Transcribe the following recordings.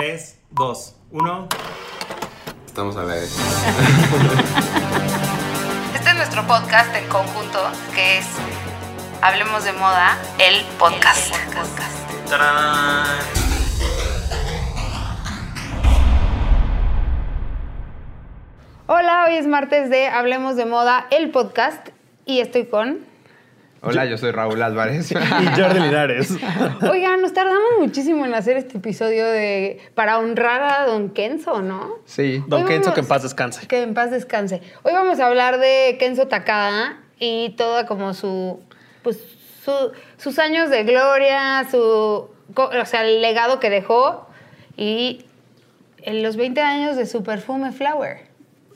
3, 2, 1. Estamos a ver. Este es nuestro podcast en conjunto, que es Hablemos de Moda, el podcast. ¡Tarán! Hola, hoy es martes de Hablemos de Moda, el podcast, y estoy con... Hola, yo soy Raúl Álvarez. Y Jordi Linares. Oigan, nos tardamos muchísimo en hacer este episodio de para honrar a Don Kenzo, ¿no? Sí. Don Hoy Kenzo, vamos- que en paz descanse. Que en paz descanse. Hoy vamos a hablar de Kenzo Takada y toda como su, pues, su- sus años de gloria, su, o sea, el legado que dejó y en los 20 años de su perfume Flower.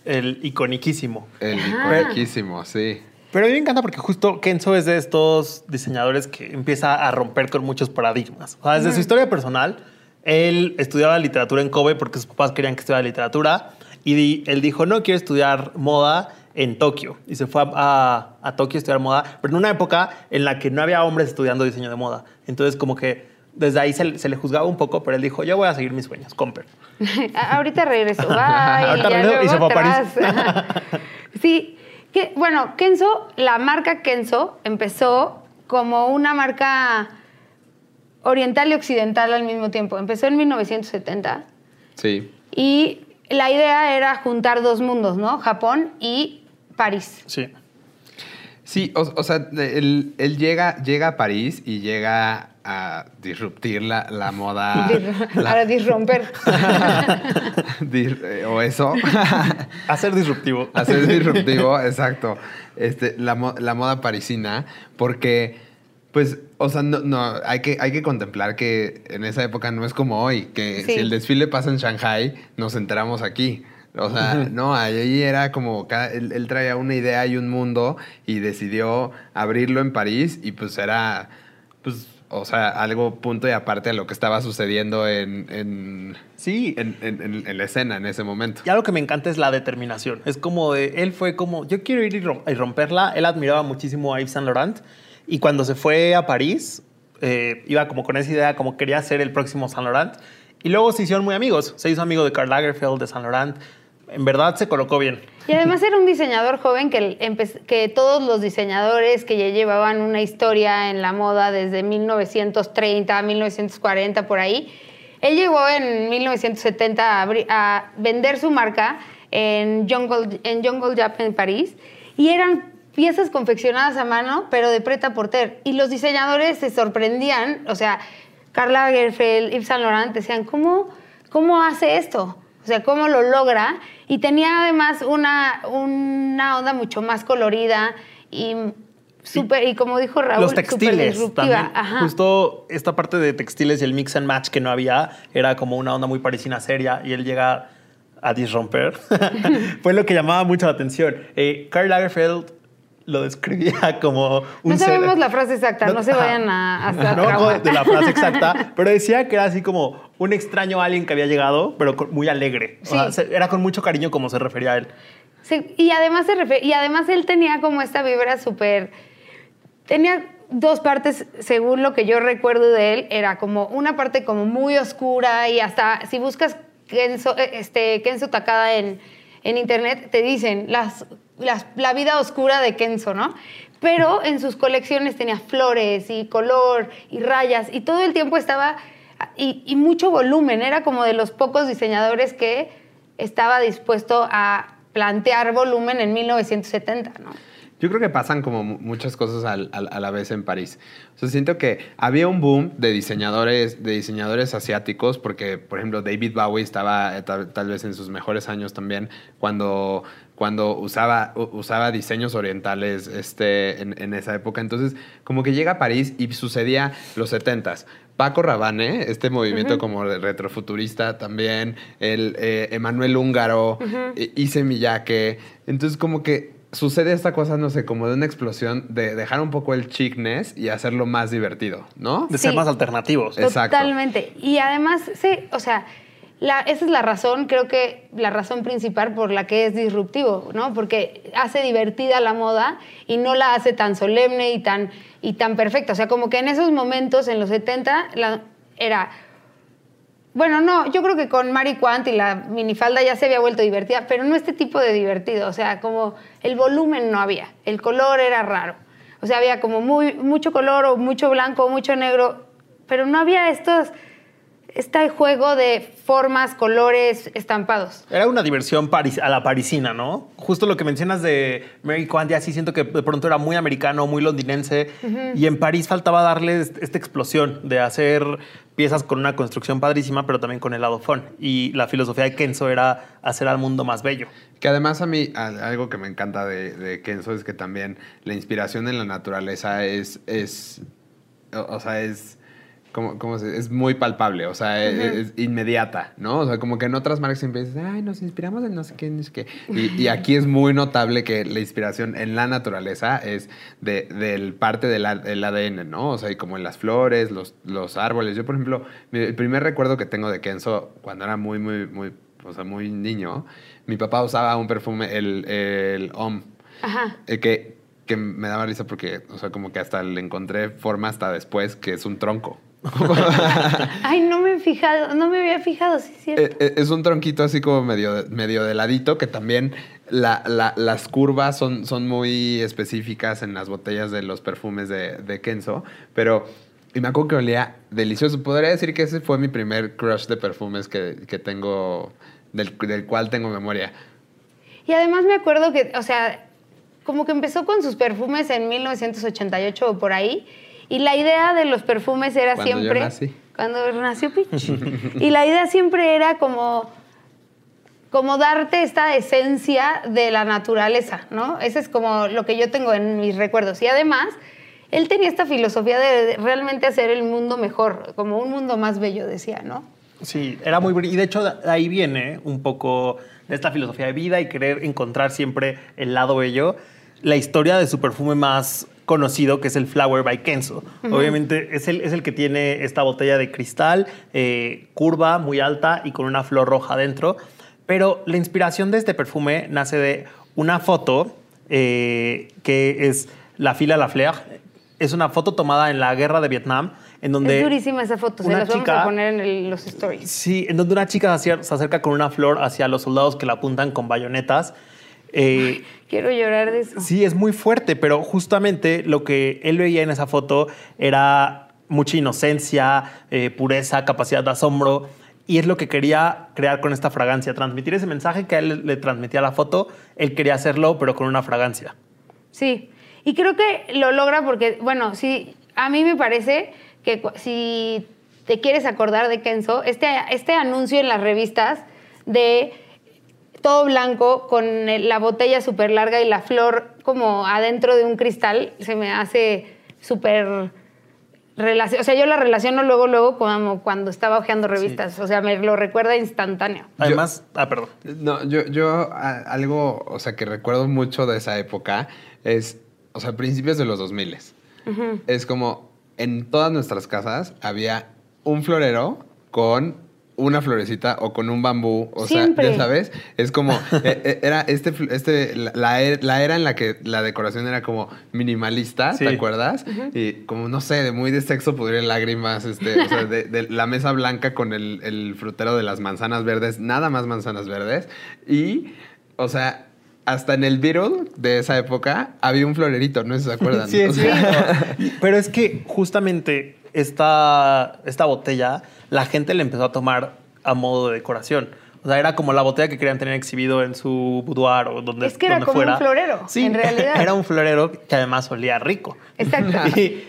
El iconiquísimo. El iconiquísimo, sí. Pero a mí me encanta porque justo Kenzo es de estos diseñadores que empieza a romper con muchos paradigmas. O sea, desde su historia personal, él estudiaba literatura en Kobe porque sus papás querían que estudiara literatura y di- él dijo, no quiero estudiar moda en Tokio. Y se fue a, a- a Tokio a estudiar moda, pero en una época en la que no había hombres estudiando diseño de moda. Entonces como que desde ahí se, le- se le juzgaba un poco, pero él dijo, yo voy a seguir mis sueños, Comper. A- Ahorita regreso. Bye. Ahorita ya regreso y se fue a París. sí. Bueno, Kenzo, la marca Kenzo empezó como una marca oriental y occidental al mismo tiempo. Empezó en 1970 Sí. y la idea era juntar dos mundos, ¿no? Japón y París. Sí. Sí, o, o sea, él, él llega, llega a París y llega a disruptir la, la moda. La- Para disromper. eh, o eso. Hacer disruptivo. Hacer disruptivo, exacto. Este, la, la moda parisina, porque, pues, o sea, no, no, hay, que, hay que contemplar que en esa época no es como hoy, que Sí. si el desfile pasa en Shanghai, nos enteramos aquí. O sea, no, ahí era como, cada- él, él traía una idea y un mundo y decidió abrirlo en París y pues era, pues, o sea, algo punto y aparte a lo que estaba sucediendo en, en, Sí, en, en- en- la escena en ese momento. Y algo que me encanta es la determinación. Es como de, él fue como, yo quiero ir y romperla. Él admiraba muchísimo a Yves Saint Laurent. Y cuando se fue a París, eh, iba como con esa idea, como quería ser el próximo Saint Laurent. Y luego se hicieron muy amigos. Se hizo amigo de Karl Lagerfeld, de Saint Laurent. En verdad se colocó bien. Y además era un diseñador joven que, que todos los diseñadores que ya llevaban una historia en la moda desde 1930, 1940, por ahí, él llegó en 1970 a, a vender su marca en Jungle, en Jungle Jap en París y eran piezas confeccionadas a mano, pero de preta porter. Y los diseñadores se sorprendían, o sea, Karl Lagerfeld, Yves Saint Laurent decían, ¿cómo, cómo hace esto? O sea, cómo lo logra. Y tenía además una, una onda mucho más colorida y súper, y como dijo Raúl, Los textiles disruptiva. también. Ajá. Justo esta parte de textiles y el mix and match que no había era como una onda muy parisina seria y él llega a disromper. Fue lo que llamaba mucho la atención. Eh, Karl Lagerfeld lo describía como un No ser- sabemos la frase exacta, no, se vayan a, a, a No de la frase exacta, pero decía que era así como un extraño alien que había llegado, pero muy alegre. O sea, se- era con mucho cariño como se refería a él. Sí, y además se refe- y además él tenía como esta vibra súper tenía dos partes según lo que yo recuerdo de él era como una parte como muy oscura y hasta si buscas Kenzo, eh, este Kenzo Takada en, en internet te dicen las, la vida oscura de Kenzo, ¿no? Pero en sus colecciones tenía flores y color y rayas y todo el tiempo estaba y, y mucho volumen. Era como de los pocos diseñadores que estaba dispuesto a plantear volumen en 1970, ¿no? Yo creo que pasan como mu- muchas cosas al- al- a la vez en París. O sea, siento que había un boom de diseñadores, de diseñadores asiáticos, porque, por ejemplo, David Bowie estaba eh, tal, tal vez en sus mejores años también, cuando, cuando usaba, usaba diseños orientales este, en, en esa época. Entonces, como que llega a París y sucedía los 70s. Paco Rabanne, este movimiento como de retrofuturista también, el eh, Emanuel Húngaro, eh, Issey Miyake. Entonces, como que sucede esta cosa, no sé, como de una explosión de dejar un poco el chicness y hacerlo más divertido, ¿no? De ser Sí. más alternativos. Exacto. Totalmente. Y además, sí, o sea, la- esa es la razón, creo que la razón principal por la que es disruptivo, ¿no? Porque hace divertida la moda y no la hace tan solemne y tan, y tan perfecta. O sea, como que en esos momentos, en los 70, la- era Bueno, no, yo creo que con Mari Quant y la minifalda ya se había vuelto divertida, pero no este tipo de divertido. O sea, como el volumen no había, el color era raro. O sea, había como muy, mucho color o mucho blanco mucho negro, pero no había estos, este juego de formas, colores, estampados. Era una diversión paris- a la parisina, ¿no? Justo lo que mencionas de Mary Quant, ya sí siento que de pronto era muy americano, muy londinense. Y en París faltaba darle est- esta explosión de hacer piezas con una construcción padrísima, pero también con el lado fun. Y la filosofía de Kenzo era hacer al mundo más bello. Que además a mí al- algo que me encanta de, de Kenzo es que también la inspiración en la naturaleza es, es o, o sea, es, ¿cómo se- es muy palpable, o sea, es, es inmediata, ¿no? O sea, como que en otras marcas siempre dices, ay, nos inspiramos en no sé qué, no sé qué. Y, y aquí es muy notable que la inspiración en la naturaleza es de, del parte del, ADN, ¿no? O sea, y como en las flores, los, los árboles. Yo, por ejemplo, el primer recuerdo que tengo de Kenzo, cuando era muy, muy, muy, o sea, muy niño, mi papá usaba un perfume, el, el Homme, Ajá. eh, que, que me daba risa porque, o sea, como que hasta le encontré forma hasta después, que es un tronco. Ay, no me he fijado, no me había fijado, sí es cierto. Eh, eh, es un tronquito así como medio, medio de ladito, que también la- la- las curvas son, son muy específicas en las botellas de los perfumes de, de Kenzo, pero... Y me acuerdo que olía delicioso. Podría decir que ese fue mi primer crush de perfumes que, que tengo, del, del cual tengo memoria. Y además me acuerdo que, o sea, como que empezó con sus perfumes en 1988 o por ahí, y la idea de los perfumes era Cuando yo siempre... nací. Cuando nació Pitch. y la idea siempre era como, como darte esta esencia de la naturaleza, ¿no? Ese es como lo que yo tengo en mis recuerdos. Y además, él tenía esta filosofía de realmente hacer el mundo mejor, como un mundo más bello, decía, ¿no? Sí, era muy Y de hecho, de ahí viene un poco de esta filosofía de vida y querer encontrar siempre el lado bello. La historia de su perfume más conocido, que es el Flower by Kenzo. Obviamente es el, es el que tiene esta botella de cristal, eh, curva, muy alta y con una flor roja adentro. Pero la inspiración de este perfume nace de una foto eh, que es la fila La Fleur. Es una foto tomada en la guerra de Vietnam, en donde es durísima esa foto, se las vamos chica- a poner en el- los stories. Sí, en donde una chica se acerca con una flor hacia los soldados que la apuntan con bayonetas. Eh, Quiero llorar de eso. sí, es muy fuerte, pero justamente lo que él veía en esa foto era mucha inocencia, eh, pureza, capacidad de asombro. Y es lo que quería crear con esta fragancia, transmitir ese mensaje que a él le transmitía la foto. Él quería hacerlo, pero con una fragancia. Sí, y creo que lo logra porque, bueno, sí, a mí me parece que si te quieres acordar de Kenzo, este, este anuncio en las revistas de todo blanco con la botella súper larga y la flor como adentro de un cristal, se me hace súper... O sea, yo la relaciono luego, luego como cuando estaba hojeando revistas. O sea, me lo recuerda instantáneo. Además, ah, perdón. No, yo, yo a- algo, o sea, que recuerdo mucho de esa época es, o sea, principios de los 2000. Es como en todas nuestras casas había un florero con una florecita o con un bambú, o Siempre. sea, ya sabes, es como, eh, eh, era este, este la, la era en la que la decoración era como minimalista, Sí. ¿te acuerdas? Y como, no sé, de muy de sexo pudrir lágrimas, este, o sea, de, de la mesa blanca con el, el frutero de las manzanas verdes, nada más manzanas verdes. Y, o sea, hasta en el Beatle de esa época había un florerito, no sé si se acuerdan. Sí, cierto. Pero es que justamente esta, esta botella, la gente le empezó a tomar a modo de decoración. O sea, era como la botella que querían tener exhibido en su boudoir o donde Es que era como un fuera. florero, Sí, en realidad. Era un florero que además olía rico. Exacto. Y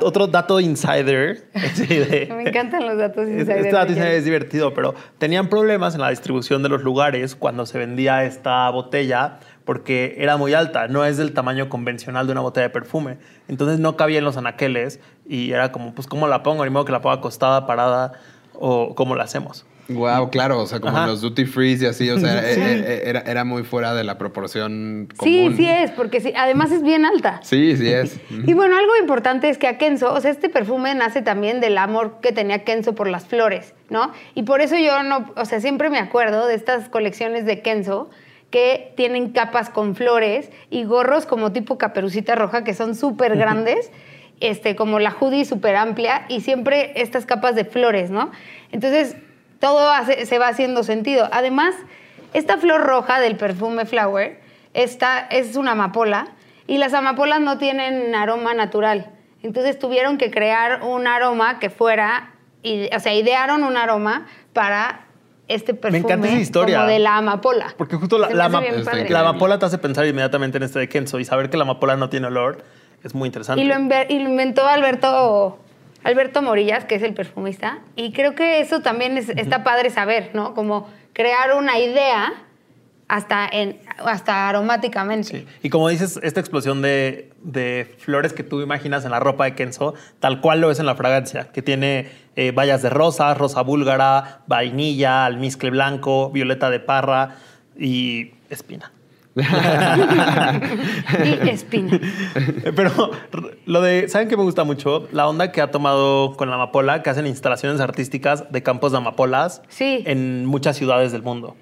otro dato insider. de- Me encantan los datos insider Este dato de insider es divertido, pero tenían problemas en la distribución de los lugares cuando se vendía esta botella porque era muy alta, no es del tamaño convencional de una botella de perfume. Entonces no cabía en los anaqueles y era como, pues, ¿cómo la pongo? Ni modo que la ponga acostada, parada o cómo la hacemos. Wow, claro, o sea, como Ajá. los duty free y así, o sea, Sí. eh, eh, era, era muy fuera de la proporción Sí, común. sí es, porque sí, además es bien alta. Sí, sí es. Y bueno, algo importante es que a Kenzo, o sea, este perfume nace también del amor que tenía Kenzo por las flores, ¿no? Y por eso yo no, o sea, siempre me acuerdo de estas colecciones de Kenzo que tienen capas con flores y gorros como tipo caperucita roja que son súper grandes, este, como la hoodie súper amplia y siempre estas capas de flores, ¿no? Entonces, todo hace- se va haciendo sentido. Además, esta flor roja del perfume Flower esta es una amapola y las amapolas no tienen aroma natural. Entonces tuvieron que crear un aroma que fuera, y- o sea, idearon un aroma para este perfume encanta esa historia. como de la amapola. Porque justo la, me ama- amapola te hace pensar inmediatamente en este de Kenzo y saber que la amapola no tiene olor es muy interesante. Y lo, inve- y lo inventó Alberto, Alberto Morillas, que es el perfumista. Y creo que eso también es- está padre saber, ¿no? Como crear una idea hasta, en, hasta aromáticamente. Sí. Y como dices, esta explosión de, de flores que tú imaginas en la ropa de Kenzo, tal cual lo es en la fragancia, que tiene eh, bayas de rosa, rosa búlgara, vainilla, almizcle blanco, violeta de parra y espina. Y espina. Pero lo de, ¿saben qué me gusta mucho? La onda que ha tomado con la amapola, que hacen instalaciones artísticas de campos de amapolas Sí. en muchas ciudades del mundo.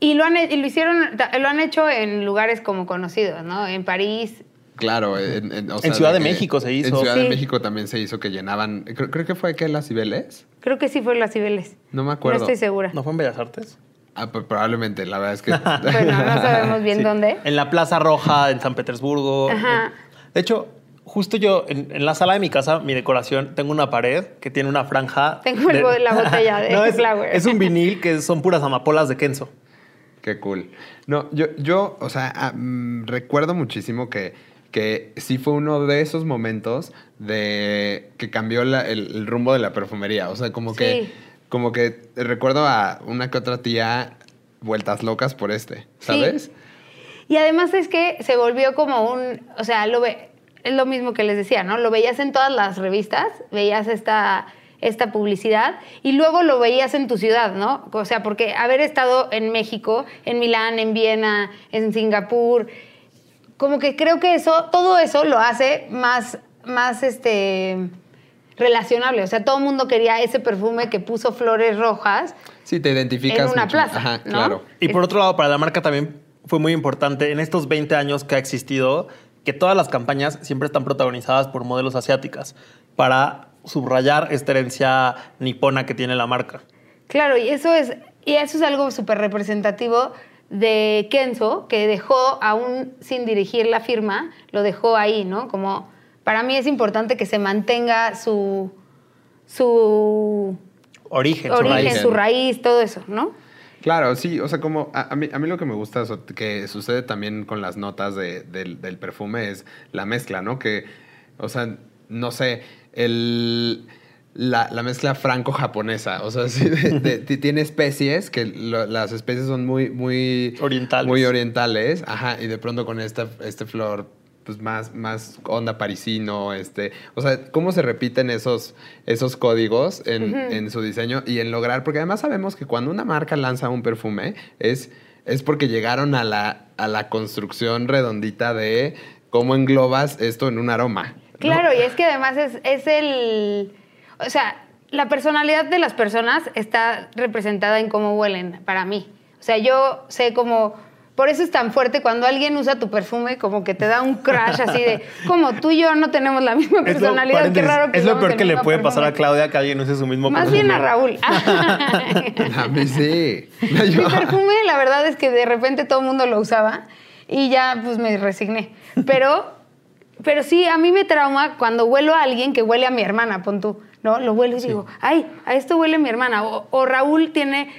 Y lo han, y lo hicieron, lo han hecho en lugares como conocidos, ¿no? En París. Claro, en, en- o sea, En Ciudad de que- México se hizo. En Ciudad Sí. de México también se hizo que llenaban. Creo, creo que fue que las Cibeles. Creo que sí fue las Cibeles. No me acuerdo. No estoy segura. ¿No fue en Bellas Artes? Ah, pues probablemente, la verdad es que. Bueno, no sabemos bien Sí. dónde. En la Plaza Roja, en San Petersburgo. Ajá. De hecho, justo yo, en, en la sala de mi casa, mi decoración, tengo una pared que tiene una franja. Tengo el bo- la botella de No, es, Flower. es un vinil que son puras amapolas de Kenzo. Qué cool. No, yo, yo o sea, ah, mm, recuerdo muchísimo que, que sí fue uno de esos momentos de que cambió la- el, el rumbo de la perfumería. O sea, como que, Sí. como que recuerdo a una que otra tía vueltas locas por este, Sí. ¿sabes? Y además es que se volvió como un, o sea, lo ve, es lo mismo que les decía, ¿no? Lo veías en todas las revistas, veías esta, esta publicidad y luego lo veías en tu ciudad, ¿no? O sea, porque haber estado en México, en Milán, en Viena, en Singapur, como que creo que eso, todo eso lo hace más, más este relacionable. O sea, todo el mundo quería ese perfume que puso flores rojas. Sí, te identificas. En una mucho. plaza, Ajá, ¿no? claro. Y por otro lado, para la marca también fue muy importante en estos 20 años que ha existido que todas las campañas siempre están protagonizadas por modelos asiáticas para subrayar esta herencia nipona que tiene la marca. Claro, y eso es, y eso es algo súper representativo de Kenzo, que dejó, aún sin dirigir la firma, lo dejó ahí, ¿no? Como para mí es importante que se mantenga su, su Origen, su origen, raíz. su raíz, todo eso, ¿no? Claro, sí, o sea, como a, a mí, a mí lo que me gusta, que sucede también con las notas de- del, del perfume es la mezcla, ¿no? Que, o sea, no sé, el, la, la mezcla franco-japonesa, o sea, sí, de- de- ti- tiene especies, que lo- las especies son muy, muy... Orientales. Muy orientales, ajá, y de pronto con esta, este flor, pues más, más onda parisino, este, o sea, cómo se repiten esos, esos códigos en, en su diseño y en lograr, porque además sabemos que cuando una marca lanza un perfume es, es porque llegaron a la, a la construcción redondita de cómo englobas esto en un aroma. ¿No? Claro, y es que además es, es el. O sea, la personalidad de las personas está representada en cómo huelen, para mí. O sea, yo sé cómo. Por eso es tan fuerte cuando alguien usa tu perfume, como que te da un crash así de. Como tú y yo no tenemos la misma lo, personalidad, qué raro que es lo peor que le puede pasar a. Claudia que alguien use su mismo Más perfume. bien a Raúl. A mí sí. Mi perfume, la verdad es que de repente todo el mundo lo usaba y ya pues me resigné. Pero, pero sí, a mí me trauma cuando huelo a alguien que huele a mi hermana, pon tú, ¿no? Lo huelo y digo, ay, a esto huele mi hermana. O, o Raúl tiene,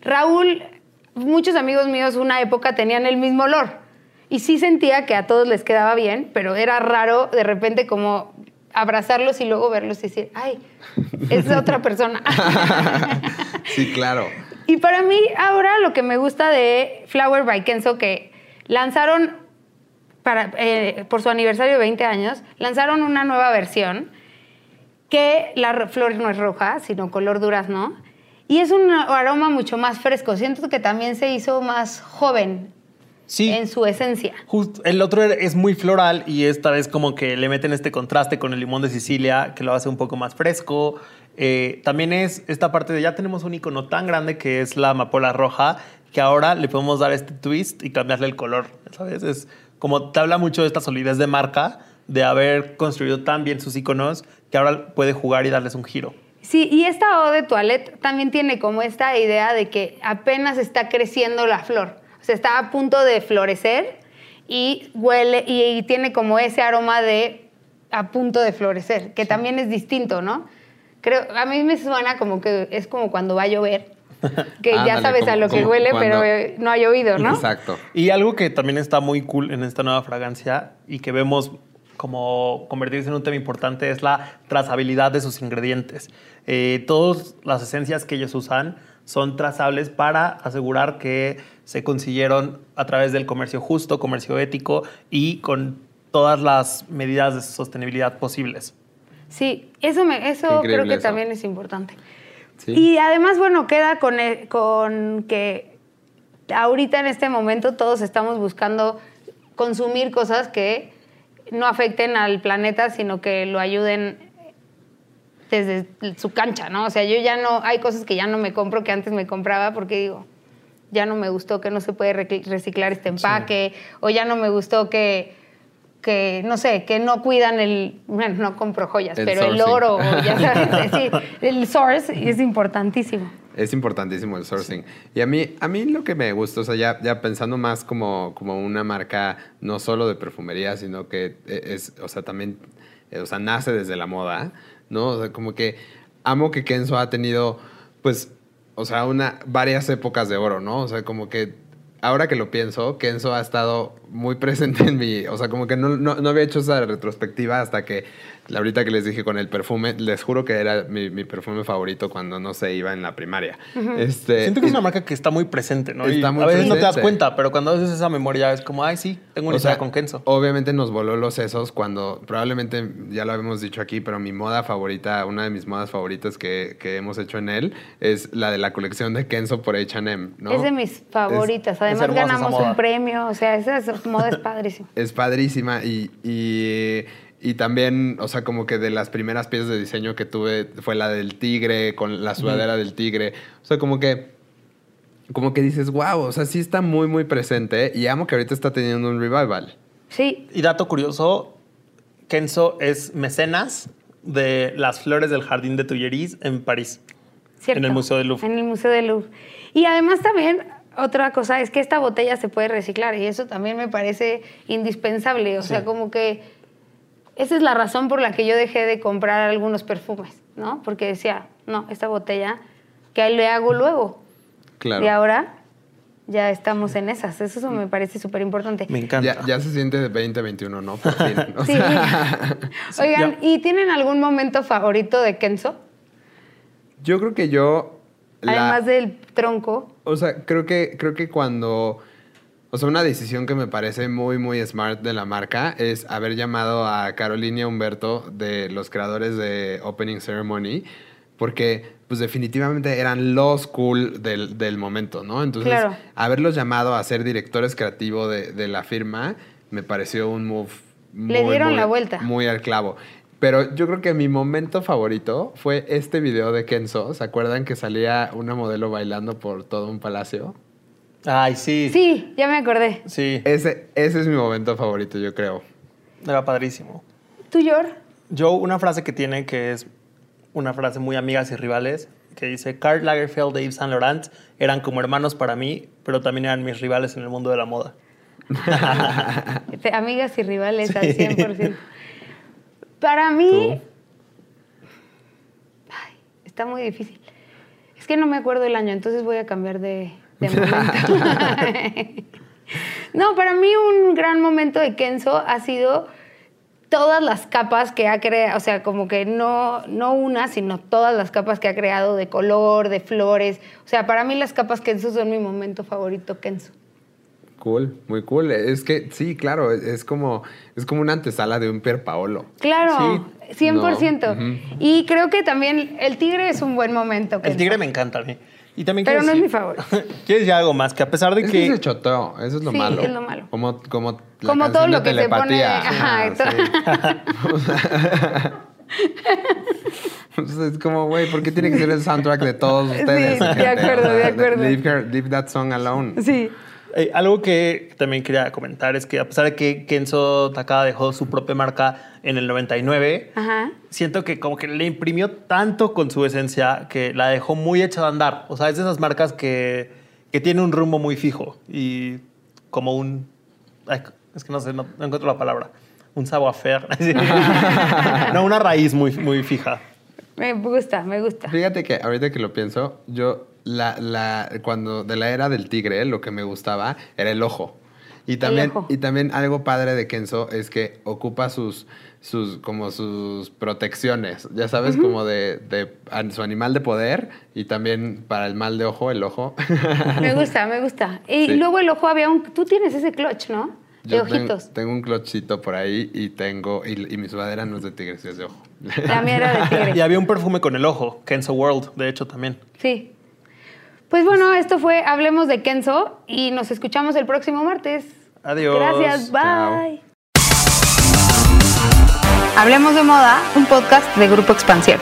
Raúl, muchos amigos míos una época tenían el mismo olor. Y sí sentía que a todos les quedaba bien, pero era raro de repente como abrazarlos y luego verlos y decir, ay, es otra persona. sí, claro. Y para mí ahora lo que me gusta de Flower by Kenzo, que lanzaron para, eh, por su aniversario de 20 años, lanzaron una nueva versión que la flor no es roja, sino color durazno. Y es un aroma mucho más fresco. Siento que también se hizo más joven Sí. en su esencia. Just- el otro es muy floral y esta vez como que le meten este contraste con el limón de Sicilia que lo hace un poco más fresco. Eh, también es esta parte de ya tenemos un icono tan grande que es la amapola roja que ahora le podemos dar este twist y cambiarle el color, ¿sabes? Es como te habla mucho de esta solidez de marca, de haber construido tan bien sus iconos que ahora puede jugar y darles un giro. Sí, y esta eau de toilette también tiene como esta idea de que apenas está creciendo la flor. O sea, está a punto de florecer y huele y, tiene como ese aroma de a punto de florecer, que también es distinto, ¿no? Creo, a mí me suena como que es como cuando va a llover, que ya Ándale, sabes a como- lo que huele, cuando- pero eh, no ha llovido, ¿no? Exacto. Y algo que también está muy cool en esta nueva fragancia y que vemos como convertirse en un tema importante es la trazabilidad de sus ingredientes. Eh, todas las esencias que ellos usan son trazables para asegurar que se consiguieron a través del comercio justo, comercio ético y con todas las medidas de sostenibilidad posibles. Sí, eso, me, eso creo que eso. también es importante. Sí. Y además, bueno, queda con, el- con que ahorita en este momento todos estamos buscando consumir cosas que no afecten al planeta, sino que lo ayuden desde su cancha, ¿no? O sea, yo ya no, hay cosas que ya no me compro que antes me compraba porque digo, ya no me gustó que no se puede recicl- reciclar este empaque, o ya no me gustó que, que, no sé, que no cuidan el, bueno, no compro joyas, El pero el oro, ya sabes, sí, el source es importantísimo. Es importantísimo el sourcing. Y a mí, a mí lo que me gusta, o sea, ya, ya pensando más como, como una marca no solo de perfumería, sino que es, o sea, también, eh, o sea, nace desde la moda, ¿no? O sea, como que amo que Kenzo ha tenido, pues, o sea, una, varias épocas de oro, ¿no? O sea, como que ahora que lo pienso, Kenzo ha estado muy presente en mi, o sea, como que no, no, no había hecho esa retrospectiva hasta que, ahorita que les dije con el perfume, les juro que era mi, mi perfume favorito cuando no se iba en la primaria. este, Siento que es una marca que está muy presente, ¿no? Y Está muy a veces no te das cuenta, pero cuando haces esa memoria es como, ay, sí, tengo una O sea, con Kenzo. Obviamente nos voló los sesos cuando, probablemente ya lo habíamos dicho aquí, pero mi moda favorita, una de mis modas favoritas que, que hemos hecho en él, es la de la colección de Kenzo por H&M, ¿no? Es de mis favoritas. Además ganamos un premio. O sea, esa es- moda es padrísima. Es padrísima y, y, y también, o sea, como que de las primeras piezas de diseño que tuve fue la del tigre, con la sudadera del tigre. O sea, como que, como que dices, wow, o sea, sí está muy, muy presente y amo que ahorita está teniendo un revival. Sí, Y dato curioso, Kenzo es mecenas de las flores del jardín de Tulleries en París. Cierto. En el Museo del Louvre. En el Museo del Louvre. Y además también otra cosa es que esta botella se puede reciclar y eso también me parece indispensable. O sea, como que esa es la razón por la que yo dejé de comprar algunos perfumes, ¿no? Porque decía, no, esta botella, ¿qué le hago luego? Claro. Y ahora ya estamos en esas. Eso me parece súper importante. Me encanta. Ya, ya se siente de 2021, ¿no? Por fin. O Sí. sea, Oigan, ¿y tienen algún momento favorito de Kenzo? yo creo que yo... la- Además del tronco. O sea, creo que, creo que cuando... O sea, una decisión que me parece muy, muy smart de la marca es haber llamado a Carolina Humberto de los creadores de Opening Ceremony, porque pues definitivamente eran los cool del, del momento, ¿no? Entonces, Claro. haberlos llamado a ser directores creativos de, de la firma me pareció un move muy, Le dieron muy- la vuelta. Muy al clavo. Pero yo creo que mi momento favorito fue este video de Kenzo. ¿Se acuerdan que salía una modelo bailando por todo un palacio? Ay, sí. Sí, ya me acordé. Sí, Ese, ese es mi momento favorito, yo creo. era padrísimo. ¿Tú, Yor? Yo, una frase que tiene que es una frase muy amigas y rivales, que dice, Karl Lagerfeld e Yves Saint Laurent eran como hermanos para mí, pero también eran mis rivales en el mundo de la moda. Amigas y rivales al 100%. Para mí... Ay, está muy difícil. Es que no me acuerdo el año, entonces voy a cambiar de, de momento. no, para mí un gran momento de Kenzo ha sido todas las capas que ha creado, o sea, como que no, no una, sino todas las capas que ha creado de color, de flores. O sea, para mí las capas Kenzo son mi momento favorito, Kenzo. Cool, muy cool. Es que sí, claro, es, como, es como una antesala de un Pier Paolo. Claro, Sí. 100%. No. Y creo que también el tigre es un buen momento. El tigre me encanta a mí. Y también Pero no es decir- mi favorito. quiero decir algo más, que a pesar de Es que que... se choteo, eso es lo Sí, malo. es lo malo. Como, como, la Como todo lo de que se pone- telepatía. ajá, sí. Entonces, es como, güey, ¿por qué tiene que ser el soundtrack de todos ustedes? Sí, de acuerdo, de acuerdo. Leave, her- leave that song alone. Sí. Eh, algo que también quería comentar es que a pesar de que Kenzo Takada dejó su propia marca en el 99, Ajá. siento que como que le imprimió tanto con su esencia que la dejó muy hecha de andar. O sea, es de esas marcas que, que tiene un rumbo muy fijo y como un... ay, es que no sé, no, no encuentro la palabra. Un savoir-faire. no, una raíz muy, muy fija. Me gusta, me gusta. Fíjate que ahorita que lo pienso, yo la, la, cuando de la era del tigre, lo que me gustaba era el ojo. Y también, ojo. y también algo padre de Kenzo es que ocupa sus, sus, como sus protecciones, ya sabes, como de, de a- su animal de poder y también para el mal de ojo, el ojo. Me gusta, me gusta. Y Sí. luego el ojo había un... Tú tienes ese clutch, ¿no? De Yo ojitos. tengo un clochito por ahí y tengo, y, y mi sudadera no es de tigre, sí es de ojo. La mía era de tigre. Y había un perfume con el ojo, Kenzo World, de hecho también. Sí. Pues bueno, esto fue Hablemos de Kenzo y nos escuchamos el próximo martes. Adiós. Gracias, Chao. bye. Hablemos de moda, un podcast de Grupo Expansión.